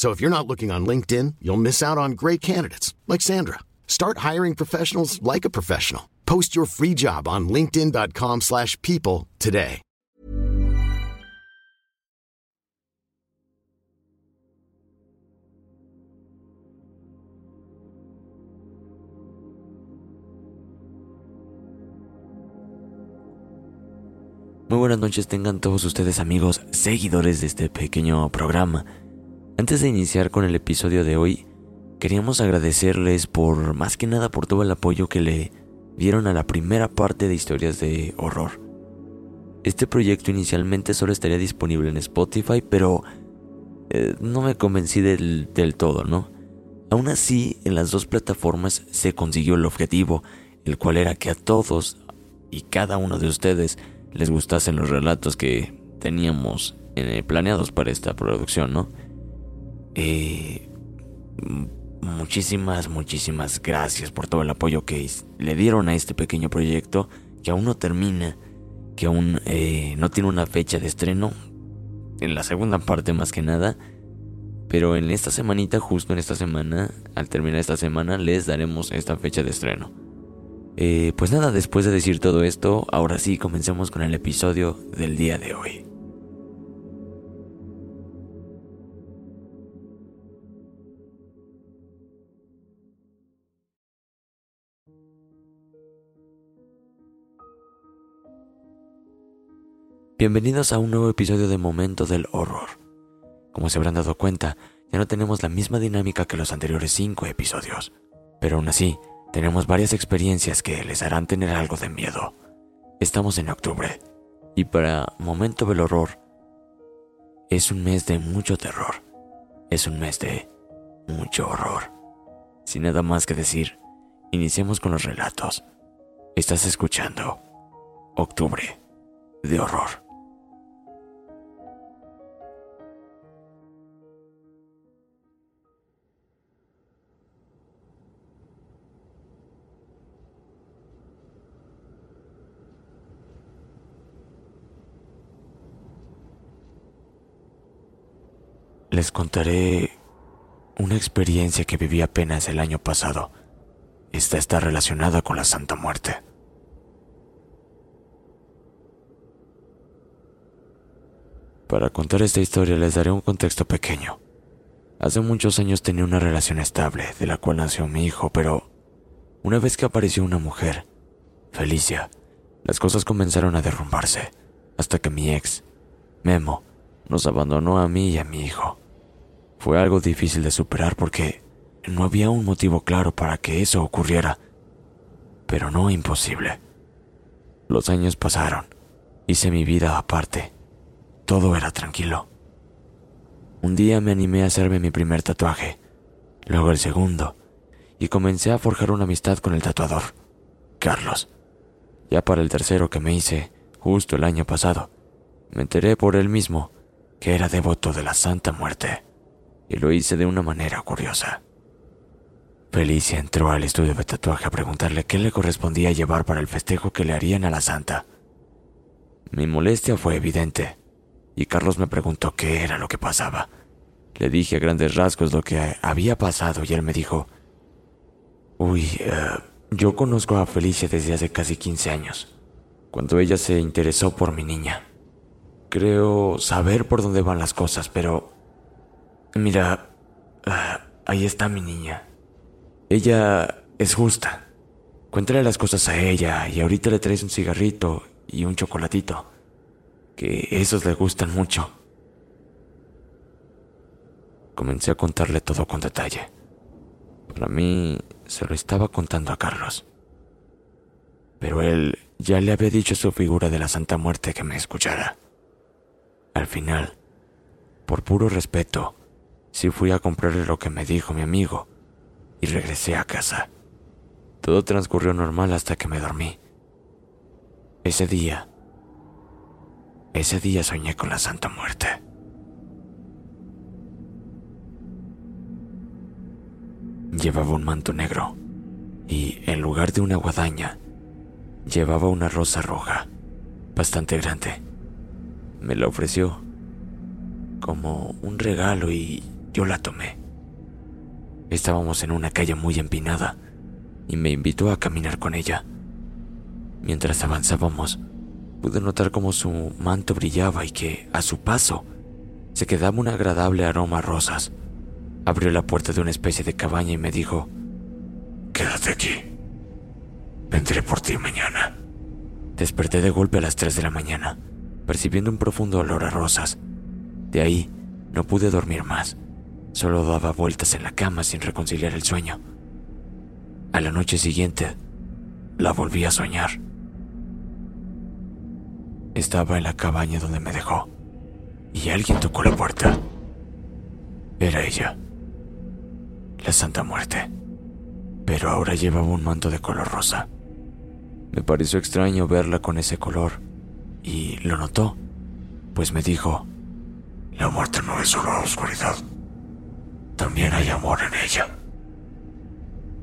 So if you're not looking on LinkedIn, you'll miss out on great candidates like Sandra. Start hiring professionals like a professional. Post your free job on linkedin.com/people today. Muy buenas noches tengan todos ustedes amigos, seguidores de este pequeño programa. Antes de iniciar con el episodio de hoy, queríamos agradecerles por más que nada por todo el apoyo que le dieron a la primera parte de historias de horror. Este proyecto inicialmente solo estaría disponible en Spotify, pero eh, no me convencí del, del todo, ¿no? Aún así, en las dos plataformas se consiguió el objetivo, el cual era que a todos y cada uno de ustedes les gustasen los relatos que teníamos eh, planeados para esta producción, ¿no? Eh, muchísimas, muchísimas gracias por todo el apoyo que le dieron a este pequeño proyecto que aún no termina, que aún eh, no tiene una fecha de estreno, en la segunda parte más que nada, pero en esta semanita, justo en esta semana, al terminar esta semana, les daremos esta fecha de estreno. Eh, pues nada, después de decir todo esto, ahora sí comencemos con el episodio del día de hoy. Bienvenidos a un nuevo episodio de Momento del Horror. Como se habrán dado cuenta, ya no tenemos la misma dinámica que los anteriores cinco episodios, pero aún así, tenemos varias experiencias que les harán tener algo de miedo. Estamos en octubre, y para Momento del Horror, es un mes de mucho terror, es un mes de mucho horror. Sin nada más que decir, iniciemos con los relatos. Estás escuchando Octubre de Horror. Les contaré una experiencia que viví apenas el año pasado. Esta está relacionada con la Santa Muerte. Para contar esta historia les daré un contexto pequeño. Hace muchos años tenía una relación estable, de la cual nació mi hijo, pero una vez que apareció una mujer, Felicia, las cosas comenzaron a derrumbarse, hasta que mi ex, Memo, nos abandonó a mí y a mi hijo. Fue algo difícil de superar porque no había un motivo claro para que eso ocurriera, pero no imposible. Los años pasaron, hice mi vida aparte, todo era tranquilo. Un día me animé a hacerme mi primer tatuaje, luego el segundo, y comencé a forjar una amistad con el tatuador, Carlos. Ya para el tercero que me hice, justo el año pasado, me enteré por él mismo que era devoto de la Santa Muerte, y lo hice de una manera curiosa. Felicia entró al estudio de tatuaje a preguntarle qué le correspondía llevar para el festejo que le harían a la santa. Mi molestia fue evidente, y Carlos me preguntó qué era lo que pasaba. Le dije a grandes rasgos lo que había pasado y él me dijo, Uy, eh, yo conozco a Felicia desde hace casi 15 años, cuando ella se interesó por mi niña. Creo saber por dónde van las cosas, pero... Mira, ah, ahí está mi niña. Ella es justa. Cuéntale las cosas a ella y ahorita le traes un cigarrito y un chocolatito, que esos le gustan mucho. Comencé a contarle todo con detalle. Para mí se lo estaba contando a Carlos. Pero él ya le había dicho a su figura de la Santa Muerte que me escuchara. Al final, por puro respeto, sí fui a comprarle lo que me dijo mi amigo y regresé a casa. Todo transcurrió normal hasta que me dormí. Ese día, ese día soñé con la Santa Muerte. Llevaba un manto negro y en lugar de una guadaña, llevaba una rosa roja, bastante grande me la ofreció como un regalo y yo la tomé. Estábamos en una calle muy empinada y me invitó a caminar con ella. Mientras avanzábamos, pude notar cómo su manto brillaba y que, a su paso, se quedaba un agradable aroma a rosas. Abrió la puerta de una especie de cabaña y me dijo, Quédate aquí. Vendré por ti mañana. Desperté de golpe a las 3 de la mañana percibiendo un profundo olor a rosas. De ahí no pude dormir más. Solo daba vueltas en la cama sin reconciliar el sueño. A la noche siguiente, la volví a soñar. Estaba en la cabaña donde me dejó y alguien tocó la puerta. Era ella, la Santa Muerte, pero ahora llevaba un manto de color rosa. Me pareció extraño verla con ese color y lo notó, pues me dijo, la muerte no es solo oscuridad, también hay amor en ella.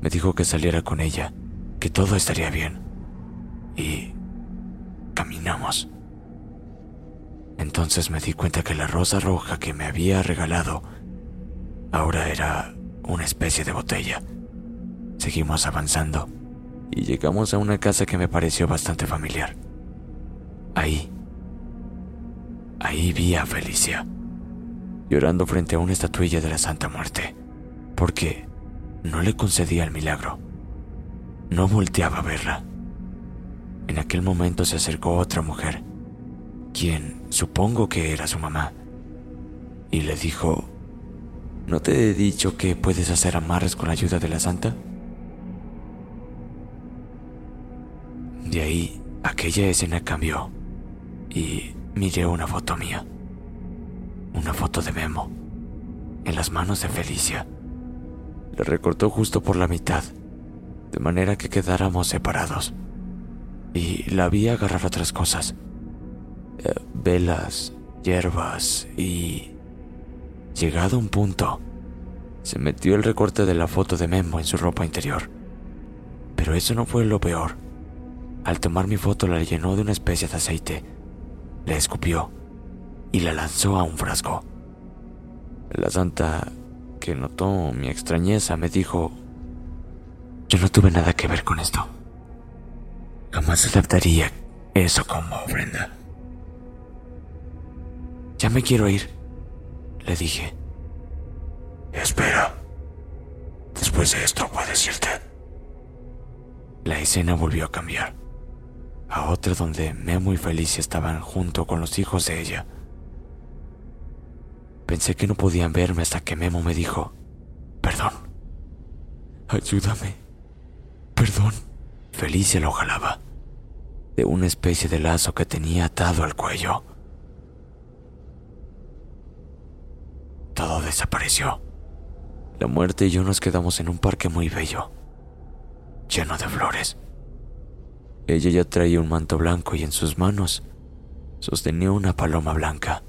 Me dijo que saliera con ella, que todo estaría bien. Y caminamos. Entonces me di cuenta que la rosa roja que me había regalado ahora era una especie de botella. Seguimos avanzando y llegamos a una casa que me pareció bastante familiar. Ahí, ahí vi a Felicia, llorando frente a una estatuilla de la Santa Muerte, porque no le concedía el milagro. No volteaba a verla. En aquel momento se acercó otra mujer, quien supongo que era su mamá, y le dijo, ¿no te he dicho que puedes hacer amarres con la ayuda de la santa? De ahí, aquella escena cambió y miré una foto mía. Una foto de Memo, en las manos de Felicia. Le recortó justo por la mitad, de manera que quedáramos separados. Y la vi agarrar otras cosas. Eh, velas, hierbas y... Llegado un punto, se metió el recorte de la foto de Memo en su ropa interior. Pero eso no fue lo peor. Al tomar mi foto la llenó de una especie de aceite le escupió y la lanzó a un frasco. La santa, que notó mi extrañeza, me dijo, yo no tuve nada que ver con esto. Jamás aceptaría eso como ofrenda. Ya me quiero ir, le dije. Espera. Después de esto puedes irte. La escena volvió a cambiar a otra donde Memo y Felicia estaban junto con los hijos de ella. Pensé que no podían verme hasta que Memo me dijo, perdón, Ayúdame. Perdón. Felicia lo jalaba de una especie de lazo que tenía atado al cuello. Todo desapareció. La muerte y yo nos quedamos en un parque muy bello, lleno de flores. Ella ya traía un manto blanco y en sus manos sostenía una paloma blanca,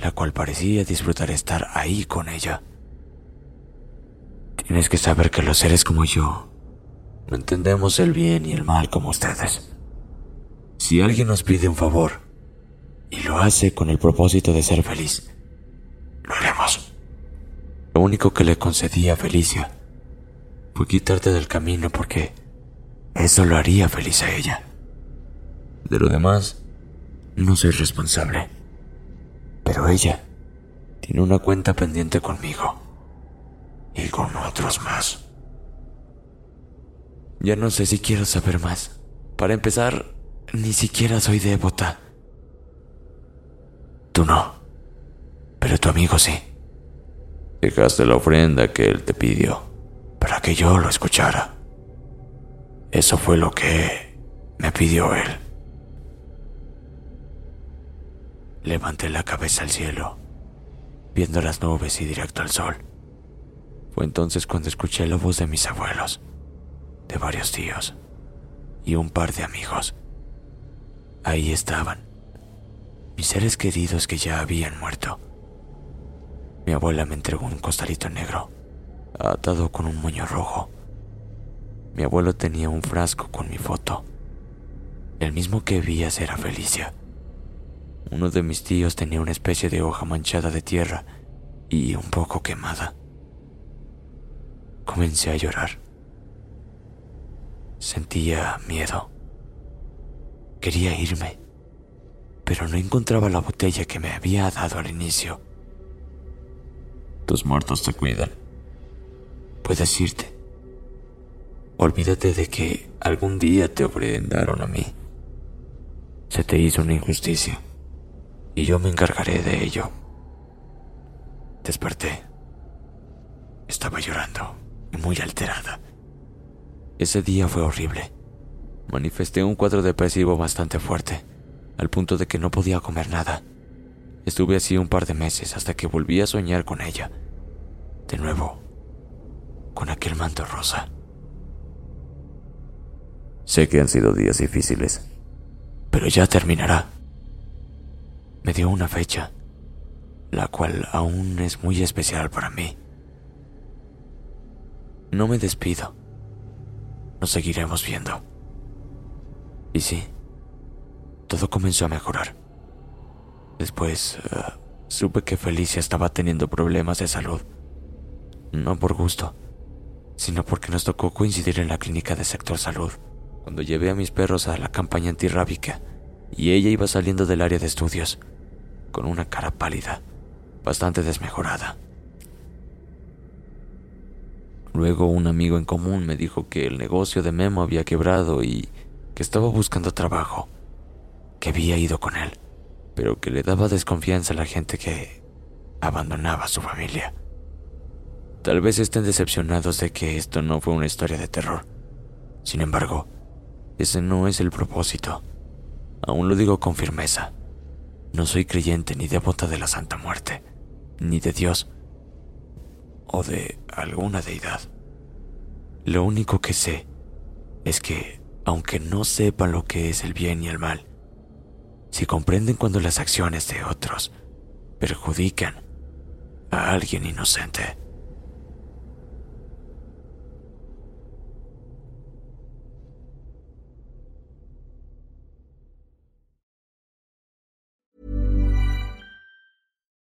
la cual parecía disfrutar estar ahí con ella. Tienes que saber que los seres como yo no entendemos el bien y el mal como ustedes. Si alguien nos pide un favor y lo hace con el propósito de ser feliz, lo haremos. Lo único que le concedí a Felicia fue quitarte del camino porque eso lo haría feliz a ella. De lo demás, no soy responsable. Pero ella tiene una cuenta pendiente conmigo y con otros más. Ya no sé si quiero saber más. Para empezar, ni siquiera soy devota. Tú no, pero tu amigo sí. Dejaste la ofrenda que él te pidió para que yo lo escuchara. Eso fue lo que me pidió él. Levanté la cabeza al cielo, viendo las nubes y directo al sol. Fue entonces cuando escuché la voz de mis abuelos, de varios tíos y un par de amigos. Ahí estaban, mis seres queridos que ya habían muerto. Mi abuela me entregó un costalito negro, atado con un moño rojo. Mi abuelo tenía un frasco con mi foto, el mismo que vi hacer a Felicia. Uno de mis tíos tenía una especie de hoja manchada de tierra y un poco quemada. Comencé a llorar. Sentía miedo. Quería irme, pero no encontraba la botella que me había dado al inicio. Tus muertos te cuidan. Puedes irte. Olvídate de que algún día te ofrendaron a mí. Se te hizo una injusticia y yo me encargaré de ello. Desperté. Estaba llorando y muy alterada. Ese día fue horrible. Manifesté un cuadro depresivo bastante fuerte, al punto de que no podía comer nada. Estuve así un par de meses hasta que volví a soñar con ella. De nuevo, con aquel manto rosa. Sé que han sido días difíciles, pero ya terminará me dio una fecha, la cual aún es muy especial para mí. No me despido. Nos seguiremos viendo. Y sí, todo comenzó a mejorar. Después eh, supe que Felicia estaba teniendo problemas de salud. No por gusto, sino porque nos tocó coincidir en la clínica de sector salud, cuando llevé a mis perros a la campaña antirrábica y ella iba saliendo del área de estudios con una cara pálida, bastante desmejorada. Luego un amigo en común me dijo que el negocio de Memo había quebrado y que estaba buscando trabajo, que había ido con él, pero que le daba desconfianza a la gente que abandonaba a su familia. Tal vez estén decepcionados de que esto no fue una historia de terror. Sin embargo, ese no es el propósito. Aún lo digo con firmeza. No soy creyente ni devota de la Santa Muerte, ni de Dios o de alguna deidad. Lo único que sé es que, aunque no sepan lo que es el bien y el mal, si comprenden cuando las acciones de otros perjudican a alguien inocente,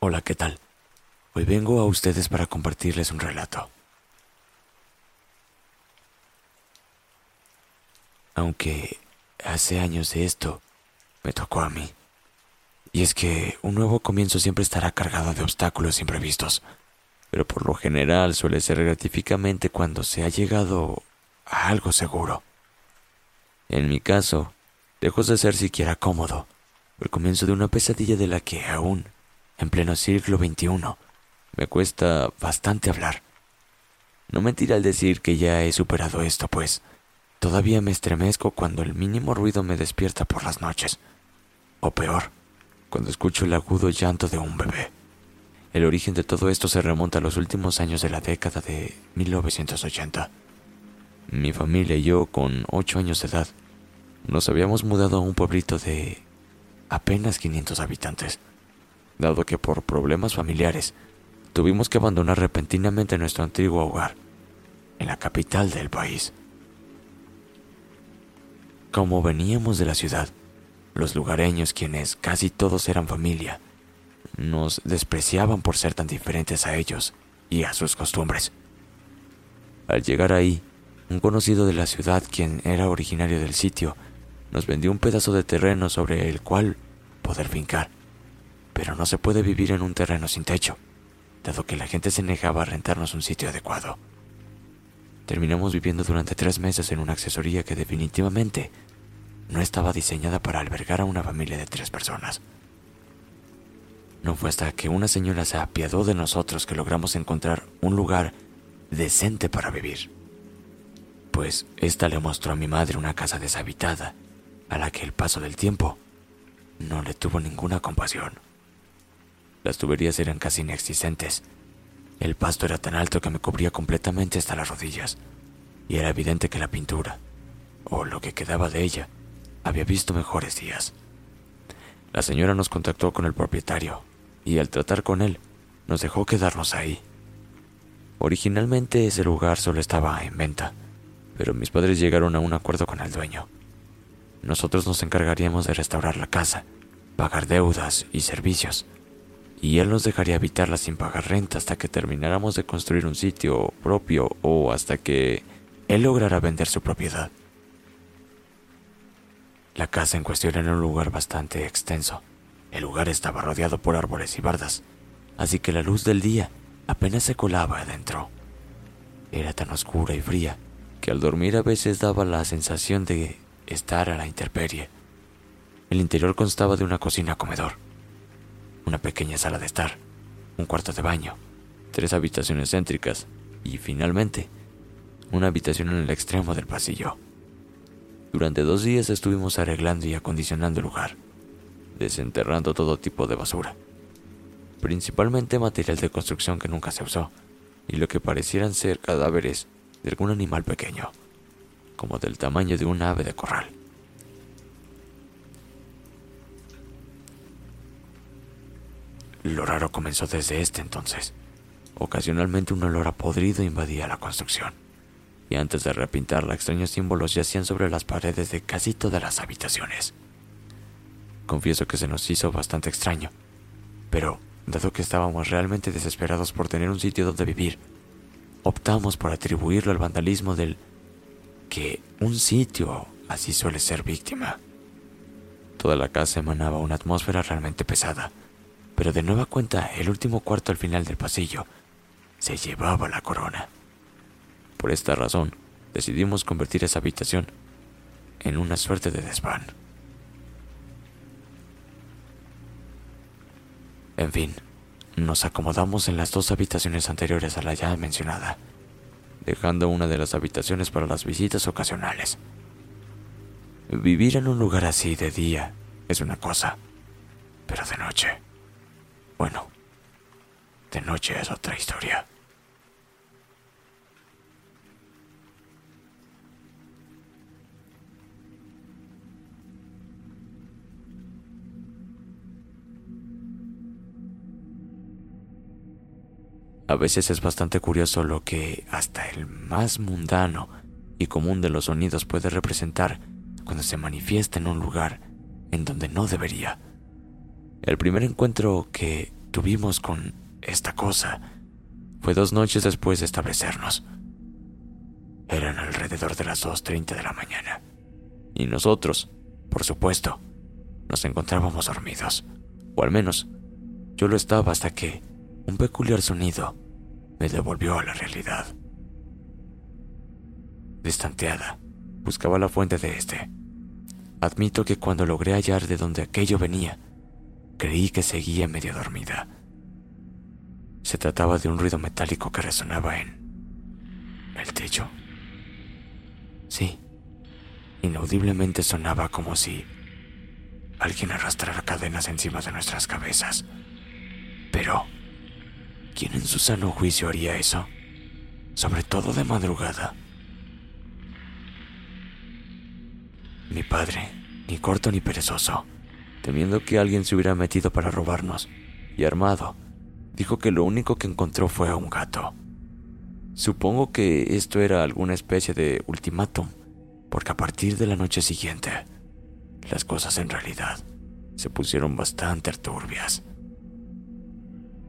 Hola, ¿qué tal? Hoy vengo a ustedes para compartirles un relato. Aunque hace años de esto me tocó a mí. Y es que un nuevo comienzo siempre estará cargado de obstáculos imprevistos, pero por lo general suele ser gratificamente cuando se ha llegado a algo seguro. En mi caso, lejos de ser siquiera cómodo, el comienzo de una pesadilla de la que aún en pleno siglo XXI. Me cuesta bastante hablar. No mentiré al decir que ya he superado esto, pues todavía me estremezco cuando el mínimo ruido me despierta por las noches. O peor, cuando escucho el agudo llanto de un bebé. El origen de todo esto se remonta a los últimos años de la década de 1980. Mi familia y yo, con ocho años de edad, nos habíamos mudado a un pueblito de apenas 500 habitantes dado que por problemas familiares tuvimos que abandonar repentinamente nuestro antiguo hogar, en la capital del país. Como veníamos de la ciudad, los lugareños, quienes casi todos eran familia, nos despreciaban por ser tan diferentes a ellos y a sus costumbres. Al llegar ahí, un conocido de la ciudad, quien era originario del sitio, nos vendió un pedazo de terreno sobre el cual poder fincar pero no se puede vivir en un terreno sin techo, dado que la gente se negaba a rentarnos un sitio adecuado. Terminamos viviendo durante tres meses en una accesoría que definitivamente no estaba diseñada para albergar a una familia de tres personas. No fue hasta que una señora se apiadó de nosotros que logramos encontrar un lugar decente para vivir. Pues ésta le mostró a mi madre una casa deshabitada, a la que el paso del tiempo no le tuvo ninguna compasión. Las tuberías eran casi inexistentes. El pasto era tan alto que me cubría completamente hasta las rodillas, y era evidente que la pintura, o lo que quedaba de ella, había visto mejores días. La señora nos contactó con el propietario, y al tratar con él, nos dejó quedarnos ahí. Originalmente ese lugar solo estaba en venta, pero mis padres llegaron a un acuerdo con el dueño. Nosotros nos encargaríamos de restaurar la casa, pagar deudas y servicios, y él nos dejaría habitarla sin pagar renta hasta que termináramos de construir un sitio propio o hasta que él lograra vender su propiedad. La casa en cuestión era un lugar bastante extenso. El lugar estaba rodeado por árboles y bardas, así que la luz del día apenas se colaba adentro. Era tan oscura y fría que al dormir a veces daba la sensación de estar a la intemperie. El interior constaba de una cocina-comedor una pequeña sala de estar, un cuarto de baño, tres habitaciones céntricas y finalmente una habitación en el extremo del pasillo. Durante dos días estuvimos arreglando y acondicionando el lugar, desenterrando todo tipo de basura, principalmente material de construcción que nunca se usó y lo que parecieran ser cadáveres de algún animal pequeño, como del tamaño de un ave de corral. Lo raro comenzó desde este entonces. Ocasionalmente un olor a podrido invadía la construcción, y antes de repintarla extraños símbolos yacían sobre las paredes de casi todas las habitaciones. Confieso que se nos hizo bastante extraño, pero dado que estábamos realmente desesperados por tener un sitio donde vivir, optamos por atribuirlo al vandalismo del que un sitio así suele ser víctima. Toda la casa emanaba una atmósfera realmente pesada, pero de nueva cuenta el último cuarto al final del pasillo se llevaba la corona. Por esta razón, decidimos convertir esa habitación en una suerte de desván. En fin, nos acomodamos en las dos habitaciones anteriores a la ya mencionada, dejando una de las habitaciones para las visitas ocasionales. Vivir en un lugar así de día es una cosa, pero de noche, bueno, de noche es otra historia. A veces es bastante curioso lo que hasta el más mundano y común de los sonidos puede representar cuando se manifiesta en un lugar en donde no debería. El primer encuentro que tuvimos con esta cosa fue dos noches después de establecernos. Eran alrededor de las 2.30 de la mañana. Y nosotros, por supuesto, nos encontrábamos dormidos. O al menos, yo lo estaba hasta que un peculiar sonido me devolvió a la realidad. Distanteada, buscaba la fuente de este. Admito que cuando logré hallar de dónde aquello venía, creí que seguía medio dormida. Se trataba de un ruido metálico que resonaba en el techo. Sí, inaudiblemente sonaba como si alguien arrastrara cadenas encima de nuestras cabezas. Pero ¿Quién en su sano juicio haría eso? Sobre todo de madrugada. Mi padre, ni corto ni perezoso, temiendo que alguien se hubiera metido para robarnos, y armado, dijo que lo único que encontró fue a un gato. Supongo que esto era alguna especie de ultimátum, porque a partir de la noche siguiente, las cosas en realidad se pusieron bastante turbias.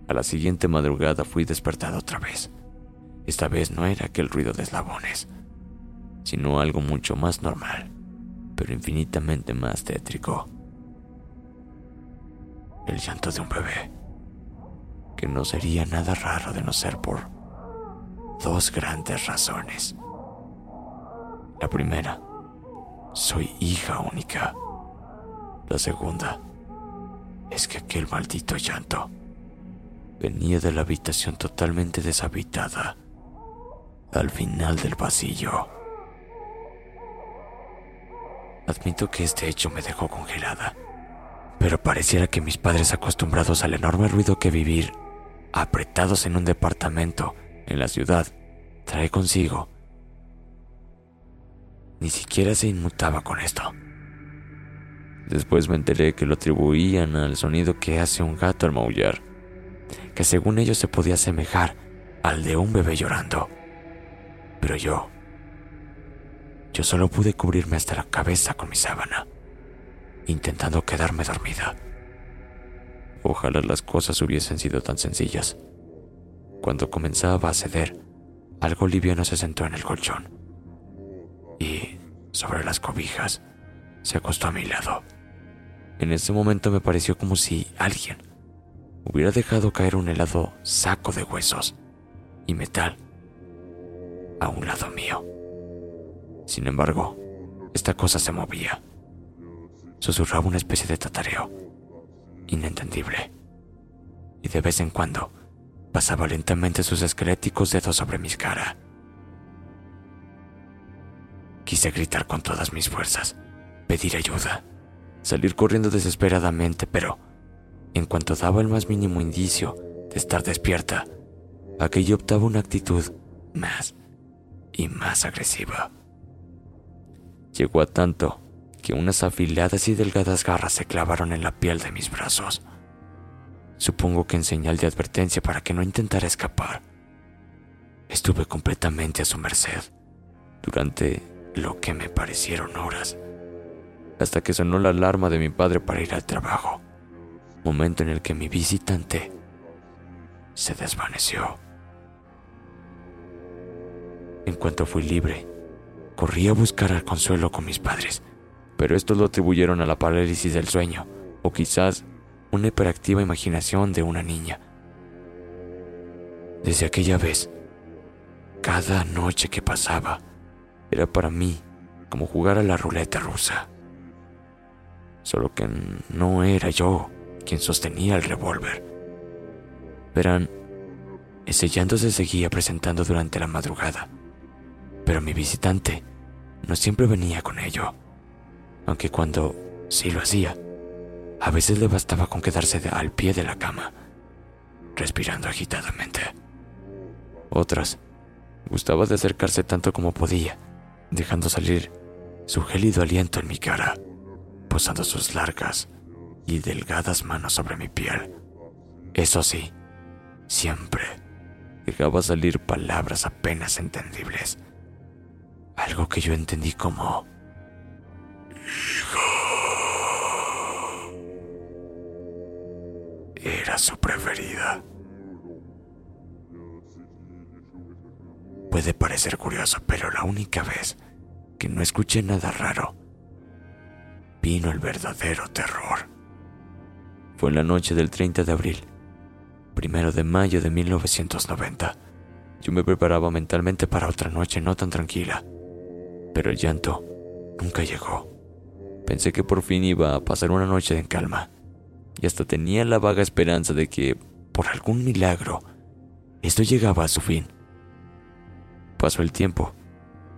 A la siguiente madrugada fui despertado otra vez. Esta vez no era aquel ruido de eslabones, sino algo mucho más normal, pero infinitamente más tétrico. El llanto de un bebé, que no sería nada raro de no ser por dos grandes razones. La primera, soy hija única. La segunda, es que aquel maldito llanto venía de la habitación totalmente deshabitada, al final del pasillo. Admito que este hecho me dejó congelada, pero pareciera que mis padres acostumbrados al enorme ruido que vivir, apretados en un departamento en la ciudad, trae consigo, ni siquiera se inmutaba con esto. Después me enteré que lo atribuían al sonido que hace un gato al maullar que según ellos se podía asemejar al de un bebé llorando. Pero yo, yo solo pude cubrirme hasta la cabeza con mi sábana, intentando quedarme dormida. Ojalá las cosas hubiesen sido tan sencillas. Cuando comenzaba a ceder, algo liviano se sentó en el colchón y, sobre las cobijas, se acostó a mi lado. En ese momento me pareció como si alguien hubiera dejado caer un helado saco de huesos y metal a un lado mío. Sin embargo, esta cosa se movía. Susurraba una especie de tatareo, inentendible, y de vez en cuando pasaba lentamente sus esqueléticos dedos sobre mi cara. Quise gritar con todas mis fuerzas, pedir ayuda, salir corriendo desesperadamente, pero en cuanto daba el más mínimo indicio de estar despierta, aquello optaba una actitud más y más agresiva. Llegó a tanto que unas afiladas y delgadas garras se clavaron en la piel de mis brazos. Supongo que en señal de advertencia para que no intentara escapar. Estuve completamente a su merced durante lo que me parecieron horas, hasta que sonó la alarma de mi padre para ir al trabajo momento en el que mi visitante se desvaneció. En cuanto fui libre, corrí a buscar al consuelo con mis padres, pero estos lo atribuyeron a la parálisis del sueño, o quizás una hiperactiva imaginación de una niña. Desde aquella vez, cada noche que pasaba era para mí como jugar a la ruleta rusa. Solo que no era yo quien sostenía el revólver. Verán, ese llanto se seguía presentando durante la madrugada, pero mi visitante no siempre venía con ello, aunque cuando sí lo hacía, A veces le bastaba con quedarse al pie de la cama, respirando agitadamente. Otras, gustaba de acercarse tanto como podía, dejando salir su gélido aliento en mi cara, posando sus largas y delgadas manos sobre mi piel. Eso sí, siempre dejaba salir palabras apenas entendibles. Algo que yo entendí como... Hijo. Era su preferida. Puede parecer curioso, pero la única vez que no escuché nada raro, vino el verdadero terror. Fue en la noche del 30 de abril, primero de mayo de 1990. Yo me preparaba mentalmente para otra noche no tan tranquila, pero el llanto nunca llegó. Pensé que por fin iba a pasar una noche en calma, y hasta tenía la vaga esperanza de que, por algún milagro, esto llegaba a su fin. Pasó el tiempo,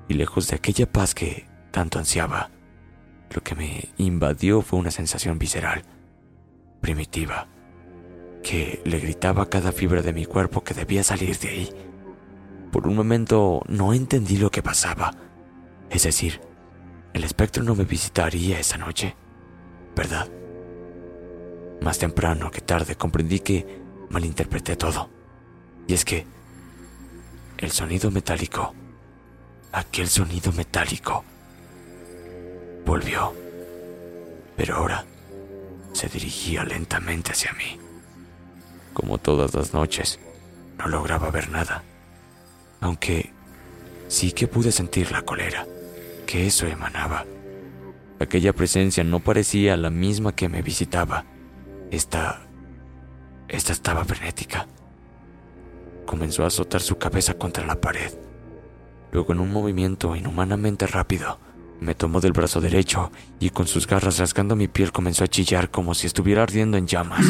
y lejos de aquella paz que tanto ansiaba, lo que me invadió fue una sensación visceral, primitiva, que le gritaba a cada fibra de mi cuerpo que debía salir de ahí. Por un momento no entendí lo que pasaba, es decir, el espectro no me visitaría esa noche, ¿verdad? Más temprano que tarde comprendí que malinterpreté todo. Y es que el sonido metálico, aquel sonido metálico, volvió. Pero ahora se dirigía lentamente hacia mí. Como todas las noches, no lograba ver nada, aunque sí que pude sentir la cólera que eso emanaba. Aquella presencia no parecía la misma que me visitaba. Esta... Esta estaba frenética. Comenzó a azotar su cabeza contra la pared. Luego, en un movimiento inhumanamente rápido, me tomó del brazo derecho y con sus garras rasgando mi piel comenzó a chillar como si estuviera ardiendo en llamas.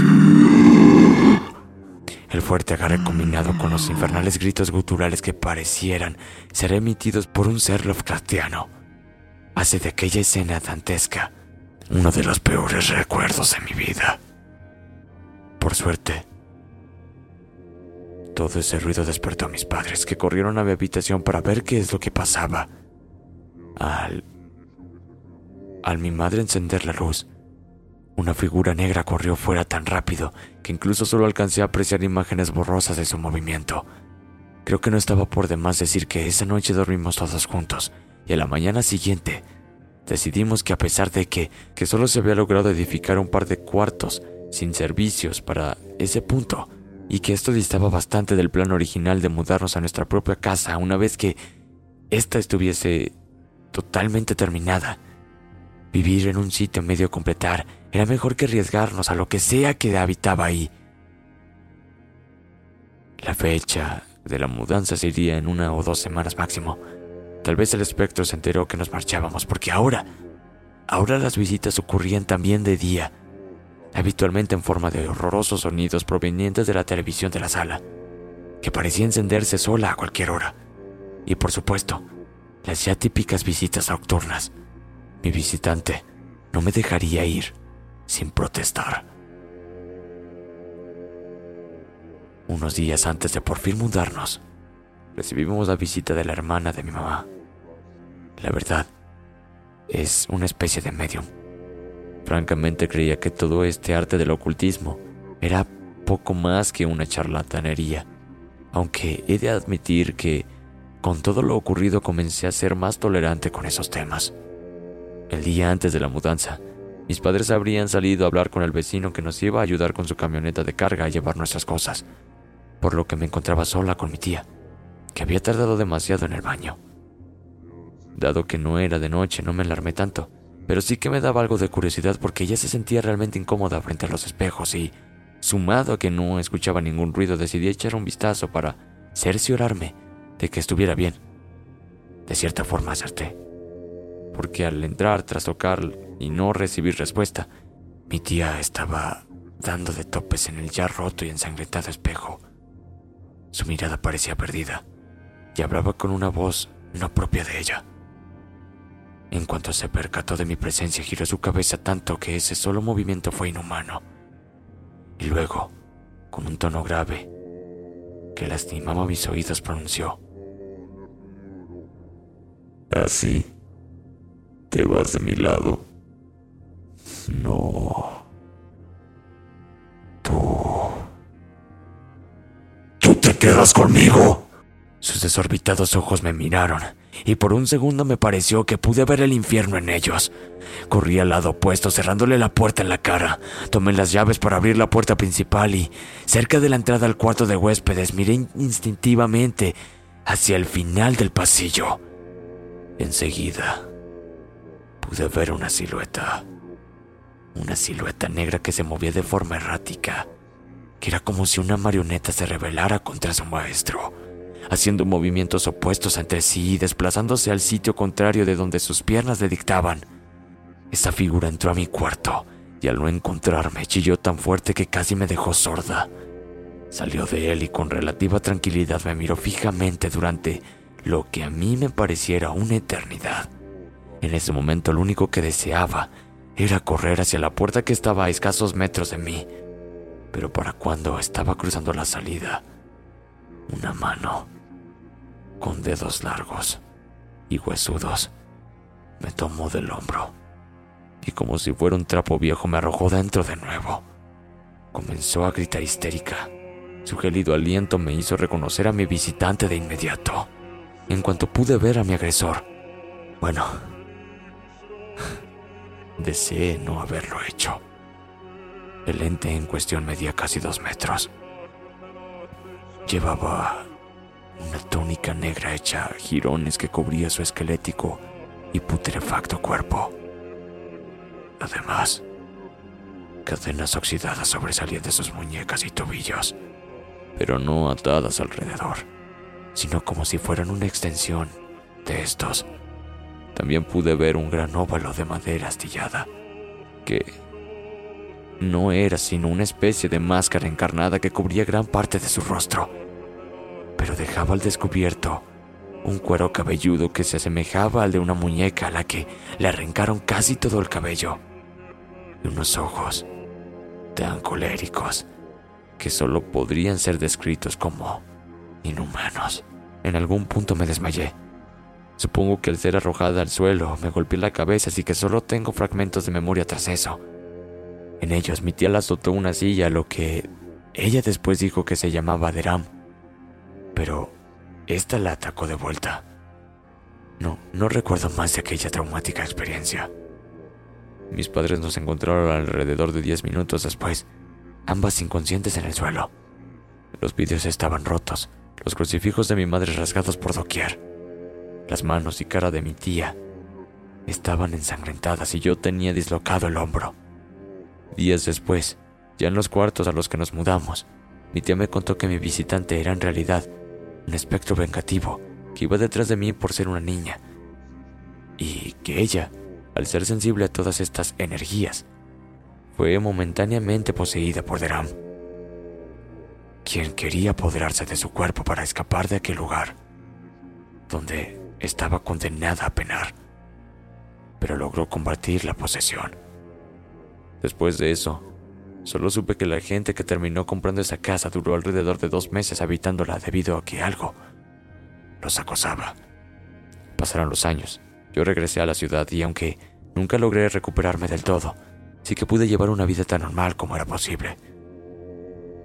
El fuerte agarre combinado con los infernales gritos guturales que parecieran ser emitidos por un ser Lovecraftiano hace de aquella escena dantesca uno de los peores recuerdos de mi vida. Por suerte, todo ese ruido despertó a mis padres, que corrieron a mi habitación para ver qué es lo que pasaba. Al... Al mi madre encender la luz, una figura negra corrió fuera tan rápido que incluso solo alcancé a apreciar imágenes borrosas de su movimiento. Creo que no estaba por demás decir que esa noche dormimos todos juntos y a la mañana siguiente decidimos que a pesar de que, que solo se había logrado edificar un par de cuartos sin servicios para ese punto, y que esto distaba bastante del plan original de mudarnos a nuestra propia casa una vez que ésta estuviese totalmente terminada. Vivir en un sitio medio completar era mejor que arriesgarnos a lo que sea que habitaba ahí. La fecha de la mudanza sería en una o dos semanas máximo. Tal vez el espectro se enteró que nos marchábamos porque ahora, ahora las visitas ocurrían también de día habitualmente en forma de horrorosos sonidos provenientes de la televisión de la sala, que parecía encenderse sola a cualquier hora. Y por supuesto, las ya típicas visitas nocturnas. Mi visitante no me dejaría ir sin protestar. Unos días antes de por fin mudarnos, recibimos la visita de la hermana de mi mamá. La verdad, es una especie de medium Francamente creía que todo este arte del ocultismo era poco más que una charlatanería, aunque he de admitir que con todo lo ocurrido comencé a ser más tolerante con esos temas. El día antes de la mudanza, mis padres habrían salido a hablar con el vecino que nos iba a ayudar con su camioneta de carga a llevar nuestras cosas, por lo que me encontraba sola con mi tía, que había tardado demasiado en el baño. Dado que no era de noche, no me alarmé tanto pero sí que me daba algo de curiosidad porque ella se sentía realmente incómoda frente a los espejos y, sumado a que no escuchaba ningún ruido, decidí echar un vistazo para cerciorarme de que estuviera bien. De cierta forma acerté, porque al entrar tras tocar y no recibir respuesta, mi tía estaba dando de topes en el ya roto y ensangrentado espejo. Su mirada parecía perdida y hablaba con una voz no propia de ella. En cuanto se percató de mi presencia, giró su cabeza tanto que ese solo movimiento fue inhumano. Y luego, con un tono grave que lastimaba mis oídos, pronunció. Así, te vas de mi lado. No. Tú. Tú te quedas conmigo. Sus desorbitados ojos me miraron y por un segundo me pareció que pude ver el infierno en ellos. Corrí al lado opuesto, cerrándole la puerta en la cara. Tomé las llaves para abrir la puerta principal y, cerca de la entrada al cuarto de huéspedes, miré instintivamente hacia el final del pasillo. Enseguida, pude ver una silueta. Una silueta negra que se movía de forma errática, que era como si una marioneta se rebelara contra su maestro haciendo movimientos opuestos entre sí y desplazándose al sitio contrario de donde sus piernas le dictaban. Esa figura entró a mi cuarto y al no encontrarme chilló tan fuerte que casi me dejó sorda. Salió de él y con relativa tranquilidad me miró fijamente durante lo que a mí me pareciera una eternidad. En ese momento lo único que deseaba era correr hacia la puerta que estaba a escasos metros de mí. Pero para cuando estaba cruzando la salida, una mano con dedos largos y huesudos, me tomó del hombro y como si fuera un trapo viejo me arrojó dentro de nuevo. Comenzó a gritar histérica. Su gélido aliento me hizo reconocer a mi visitante de inmediato. En cuanto pude ver a mi agresor, bueno, deseé no haberlo hecho. El ente en cuestión medía casi dos metros. Llevaba una túnica negra hecha jirones que cubría su esquelético y putrefacto cuerpo. Además, cadenas oxidadas sobresalían de sus muñecas y tobillos, pero no atadas alrededor, sino como si fueran una extensión de estos. También pude ver un gran óvalo de madera astillada, que no era sino una especie de máscara encarnada que cubría gran parte de su rostro pero dejaba al descubierto un cuero cabelludo que se asemejaba al de una muñeca a la que le arrancaron casi todo el cabello y unos ojos tan coléricos que solo podrían ser descritos como inhumanos. En algún punto me desmayé. Supongo que al ser arrojada al suelo me golpeé la cabeza, así que solo tengo fragmentos de memoria tras eso. En ellos mi tía la azotó una silla, lo que ella después dijo que se llamaba Deram pero esta la atacó de vuelta. No, no recuerdo más de aquella traumática experiencia. Mis padres nos encontraron alrededor de 10 minutos después, ambas inconscientes en el suelo. Los vidrios estaban rotos, los crucifijos de mi madre rasgados por doquier. Las manos y cara de mi tía estaban ensangrentadas y yo tenía dislocado el hombro. Días después, ya en los cuartos a los que nos mudamos, mi tía me contó que mi visitante era en realidad un espectro vengativo que iba detrás de mí por ser una niña, y que ella, al ser sensible a todas estas energías, fue momentáneamente poseída por Deram, quien quería apoderarse de su cuerpo para escapar de aquel lugar, donde estaba condenada a penar, pero logró combatir la posesión. Después de eso, Solo supe que la gente que terminó comprando esa casa duró alrededor de dos meses habitándola debido a que algo los acosaba. Pasaron los años. Yo regresé a la ciudad y aunque nunca logré recuperarme del todo, sí que pude llevar una vida tan normal como era posible.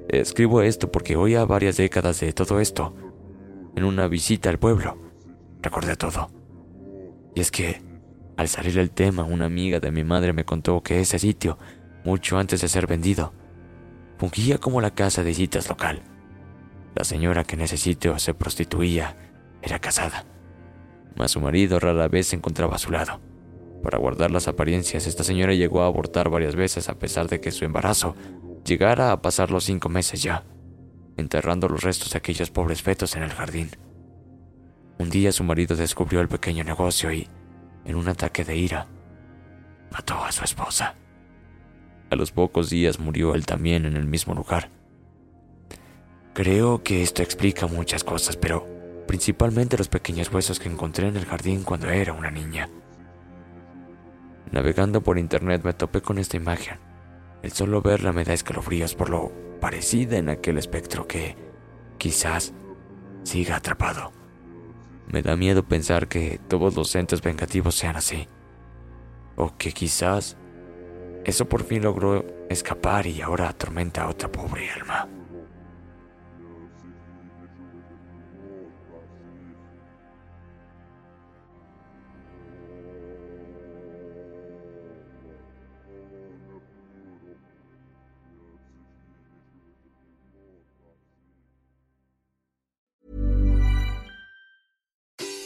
Escribo esto porque hoy a varias décadas de todo esto, en una visita al pueblo, recordé todo. Y es que, al salir el tema, una amiga de mi madre me contó que ese sitio mucho antes de ser vendido. Fungía como la casa de citas local. La señora que en ese sitio se prostituía era casada, mas su marido rara vez se encontraba a su lado. Para guardar las apariencias, esta señora llegó a abortar varias veces a pesar de que su embarazo llegara a pasar los cinco meses ya, enterrando los restos de aquellos pobres fetos en el jardín. Un día su marido descubrió el pequeño negocio y, en un ataque de ira, mató a su esposa. A los pocos días murió él también en el mismo lugar. Creo que esto explica muchas cosas, pero principalmente los pequeños huesos que encontré en el jardín cuando era una niña. Navegando por internet me topé con esta imagen. El solo verla me da escalofríos por lo parecida en aquel espectro que quizás siga atrapado. Me da miedo pensar que todos los entes vengativos sean así. O que quizás eso por fin logró escapar y ahora atormenta a otra pobre alma.